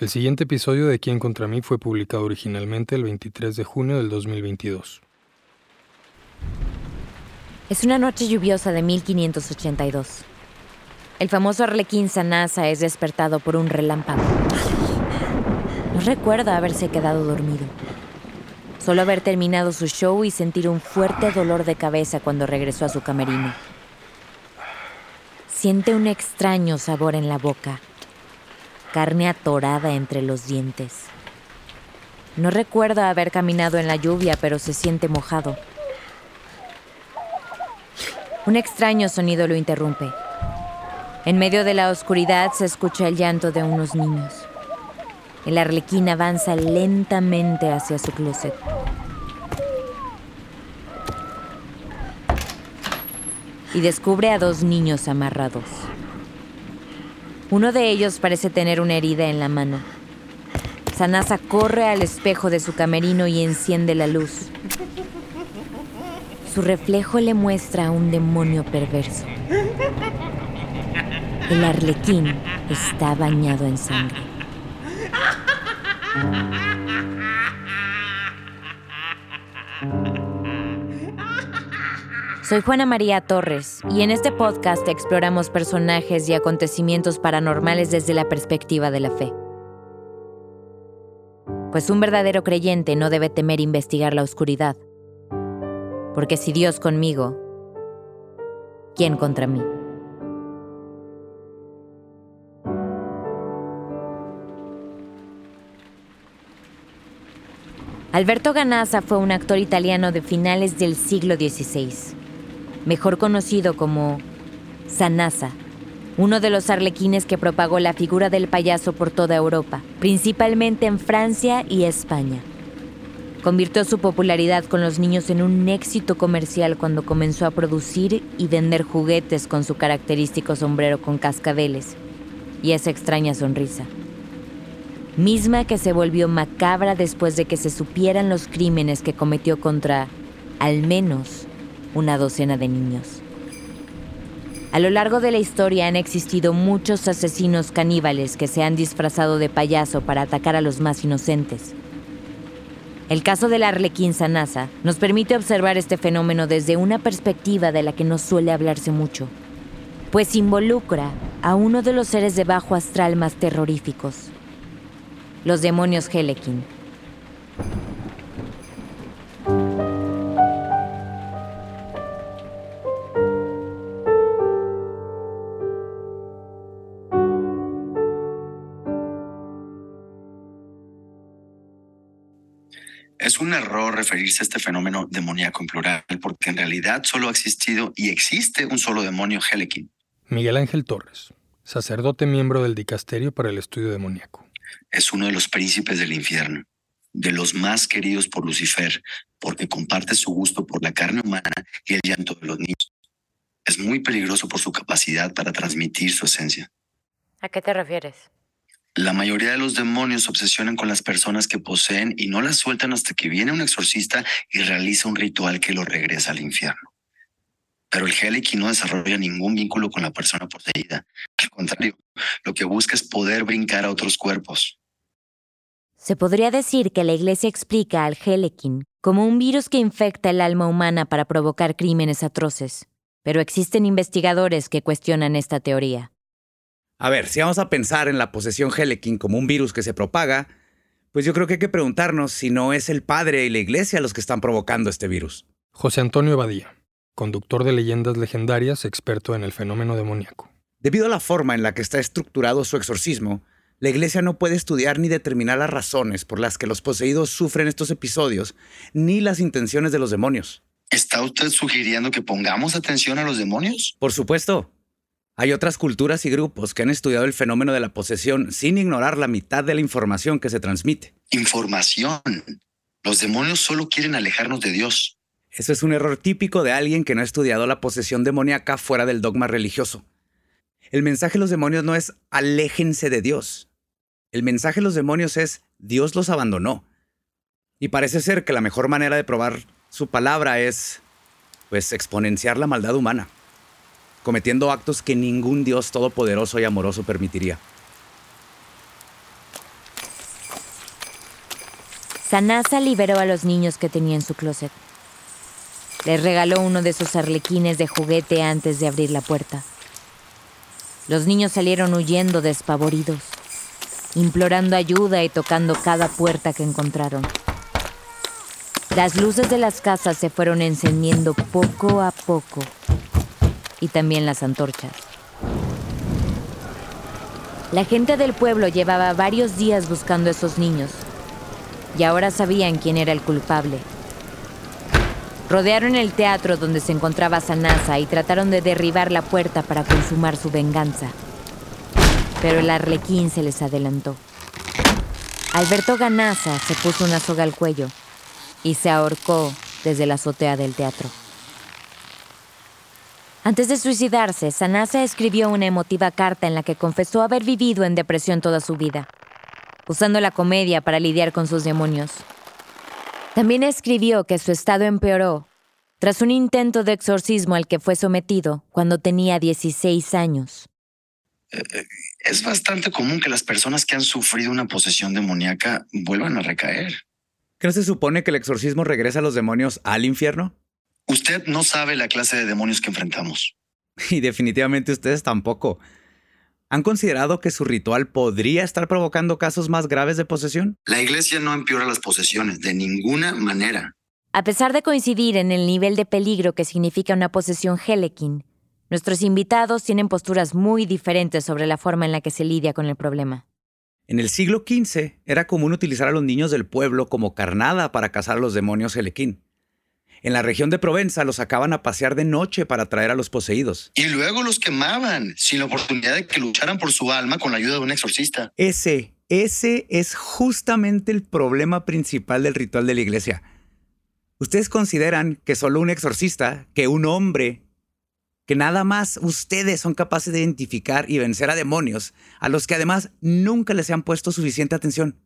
El siguiente episodio de Quién contra mí fue publicado originalmente el 23 de junio del 2022. Es una noche lluviosa de 1582. El famoso arlequín Sanasa es despertado por un relámpago. No recuerda haberse quedado dormido. Solo haber terminado su show y sentir un fuerte dolor de cabeza cuando regresó a su camerino. Siente un extraño sabor en la boca carne atorada entre los dientes. No recuerda haber caminado en la lluvia, pero se siente mojado. Un extraño sonido lo interrumpe. En medio de la oscuridad se escucha el llanto de unos niños. El arlequín avanza lentamente hacia su closet. Y descubre a dos niños amarrados. Uno de ellos parece tener una herida en la mano. Sanasa corre al espejo de su camerino y enciende la luz. Su reflejo le muestra a un demonio perverso. El arlequín está bañado en sangre. Soy Juana María Torres y en este podcast exploramos personajes y acontecimientos paranormales desde la perspectiva de la fe. Pues un verdadero creyente no debe temer investigar la oscuridad, porque si Dios conmigo, ¿quién contra mí? Alberto Ganassa fue un actor italiano de finales del siglo XVI mejor conocido como Sanasa, uno de los arlequines que propagó la figura del payaso por toda Europa, principalmente en Francia y España. Convirtió su popularidad con los niños en un éxito comercial cuando comenzó a producir y vender juguetes con su característico sombrero con cascabeles y esa extraña sonrisa. Misma que se volvió macabra después de que se supieran los crímenes que cometió contra, al menos, una docena de niños. A lo largo de la historia han existido muchos asesinos caníbales que se han disfrazado de payaso para atacar a los más inocentes. El caso del arlequín Sanasa nos permite observar este fenómeno desde una perspectiva de la que no suele hablarse mucho, pues involucra a uno de los seres de bajo astral más terroríficos, los demonios Helekin. Es un error referirse a este fenómeno demoníaco en plural, porque en realidad solo ha existido y existe un solo demonio Helekin. Miguel Ángel Torres, sacerdote miembro del Dicasterio para el Estudio Demoníaco. Es uno de los príncipes del infierno, de los más queridos por Lucifer, porque comparte su gusto por la carne humana y el llanto de los niños. Es muy peligroso por su capacidad para transmitir su esencia. ¿A qué te refieres? La mayoría de los demonios obsesionan con las personas que poseen y no las sueltan hasta que viene un exorcista y realiza un ritual que lo regresa al infierno. Pero el Heliki no desarrolla ningún vínculo con la persona poseída. Al contrario, lo que busca es poder brincar a otros cuerpos. Se podría decir que la Iglesia explica al Helekin como un virus que infecta el alma humana para provocar crímenes atroces, pero existen investigadores que cuestionan esta teoría. A ver, si vamos a pensar en la posesión Helekin como un virus que se propaga, pues yo creo que hay que preguntarnos si no es el padre y la iglesia los que están provocando este virus. José Antonio Badía, conductor de leyendas legendarias, experto en el fenómeno demoníaco. Debido a la forma en la que está estructurado su exorcismo, la iglesia no puede estudiar ni determinar las razones por las que los poseídos sufren estos episodios, ni las intenciones de los demonios. ¿Está usted sugiriendo que pongamos atención a los demonios? Por supuesto. Hay otras culturas y grupos que han estudiado el fenómeno de la posesión sin ignorar la mitad de la información que se transmite. Información. Los demonios solo quieren alejarnos de Dios. Eso es un error típico de alguien que no ha estudiado la posesión demoníaca fuera del dogma religioso. El mensaje de los demonios no es aléjense de Dios. El mensaje de los demonios es Dios los abandonó. Y parece ser que la mejor manera de probar su palabra es, pues, exponenciar la maldad humana cometiendo actos que ningún Dios todopoderoso y amoroso permitiría. Sanasa liberó a los niños que tenía en su closet. Les regaló uno de sus arlequines de juguete antes de abrir la puerta. Los niños salieron huyendo despavoridos, implorando ayuda y tocando cada puerta que encontraron. Las luces de las casas se fueron encendiendo poco a poco y también las antorchas. La gente del pueblo llevaba varios días buscando a esos niños y ahora sabían quién era el culpable. Rodearon el teatro donde se encontraba Sanasa y trataron de derribar la puerta para consumar su venganza. Pero el arlequín se les adelantó. Alberto Ganaza se puso una soga al cuello y se ahorcó desde la azotea del teatro. Antes de suicidarse, Sanasa escribió una emotiva carta en la que confesó haber vivido en depresión toda su vida, usando la comedia para lidiar con sus demonios. También escribió que su estado empeoró tras un intento de exorcismo al que fue sometido cuando tenía 16 años. Eh, eh, es bastante común que las personas que han sufrido una posesión demoníaca vuelvan a recaer. ¿Qué se supone que el exorcismo regresa a los demonios al infierno? Usted no sabe la clase de demonios que enfrentamos. Y definitivamente ustedes tampoco. ¿Han considerado que su ritual podría estar provocando casos más graves de posesión? La iglesia no empeora las posesiones de ninguna manera. A pesar de coincidir en el nivel de peligro que significa una posesión Helekin, nuestros invitados tienen posturas muy diferentes sobre la forma en la que se lidia con el problema. En el siglo XV era común utilizar a los niños del pueblo como carnada para cazar a los demonios Helequín. En la región de Provenza los sacaban a pasear de noche para atraer a los poseídos. Y luego los quemaban, sin la oportunidad de que lucharan por su alma con la ayuda de un exorcista. Ese, ese es justamente el problema principal del ritual de la iglesia. Ustedes consideran que solo un exorcista, que un hombre que nada más ustedes son capaces de identificar y vencer a demonios, a los que además nunca les han puesto suficiente atención.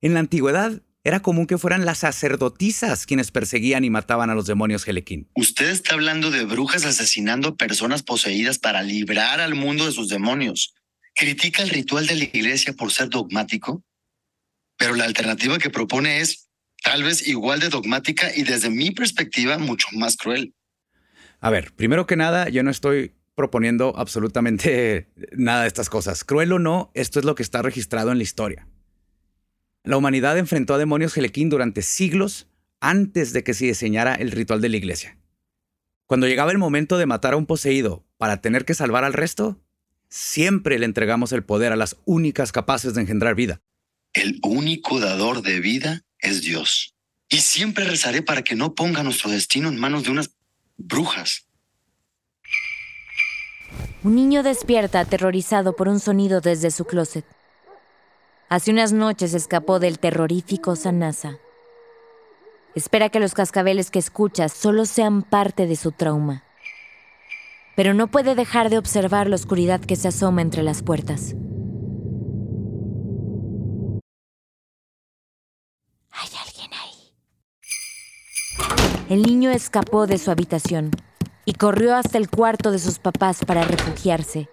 En la antigüedad era común que fueran las sacerdotisas quienes perseguían y mataban a los demonios Helequín. Usted está hablando de brujas asesinando personas poseídas para librar al mundo de sus demonios. ¿Critica el ritual de la iglesia por ser dogmático? Pero la alternativa que propone es tal vez igual de dogmática y desde mi perspectiva mucho más cruel. A ver, primero que nada, yo no estoy proponiendo absolutamente nada de estas cosas. Cruel o no, esto es lo que está registrado en la historia. La humanidad enfrentó a demonios Helequín durante siglos antes de que se diseñara el ritual de la iglesia. Cuando llegaba el momento de matar a un poseído para tener que salvar al resto, siempre le entregamos el poder a las únicas capaces de engendrar vida. El único dador de vida es Dios. Y siempre rezaré para que no ponga nuestro destino en manos de unas brujas. Un niño despierta aterrorizado por un sonido desde su closet. Hace unas noches escapó del terrorífico Sanasa. Espera que los cascabeles que escucha solo sean parte de su trauma. Pero no puede dejar de observar la oscuridad que se asoma entre las puertas. Hay alguien ahí. El niño escapó de su habitación y corrió hasta el cuarto de sus papás para refugiarse.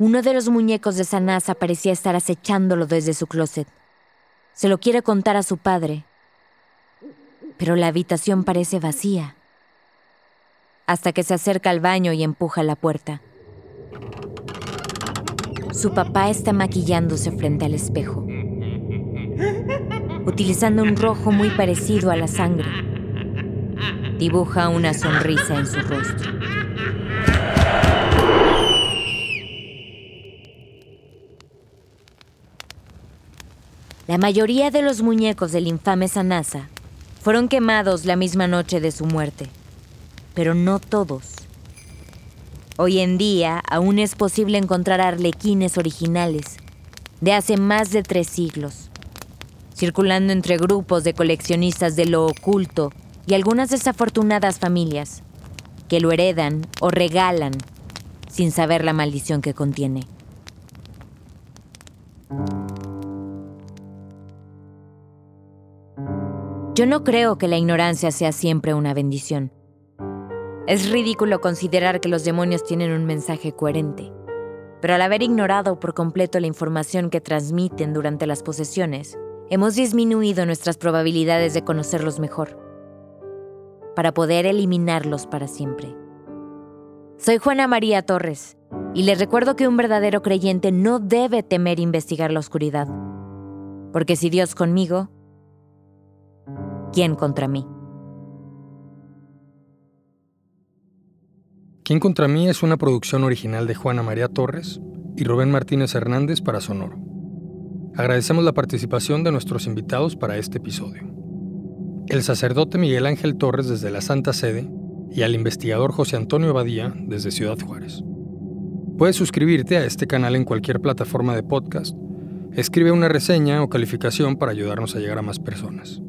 Uno de los muñecos de Sanasa parecía estar acechándolo desde su closet. Se lo quiere contar a su padre, pero la habitación parece vacía. Hasta que se acerca al baño y empuja la puerta. Su papá está maquillándose frente al espejo, utilizando un rojo muy parecido a la sangre. Dibuja una sonrisa en su rostro. La mayoría de los muñecos del infame Sanasa fueron quemados la misma noche de su muerte, pero no todos. Hoy en día aún es posible encontrar arlequines originales de hace más de tres siglos, circulando entre grupos de coleccionistas de lo oculto y algunas desafortunadas familias que lo heredan o regalan sin saber la maldición que contiene. Yo no creo que la ignorancia sea siempre una bendición. Es ridículo considerar que los demonios tienen un mensaje coherente, pero al haber ignorado por completo la información que transmiten durante las posesiones, hemos disminuido nuestras probabilidades de conocerlos mejor, para poder eliminarlos para siempre. Soy Juana María Torres y les recuerdo que un verdadero creyente no debe temer investigar la oscuridad, porque si Dios conmigo, ¿quién contra mí? ¿Quién contra mí es una producción original de Juana María Torres y Rubén Martínez Hernández para Sonoro. Agradecemos la participación de nuestros invitados para este episodio. El sacerdote Miguel Ángel Torres desde la Santa Sede y al investigador José Antonio Badía desde Ciudad Juárez. Puedes suscribirte a este canal en cualquier plataforma de podcast. Escribe una reseña o calificación para ayudarnos a llegar a más personas.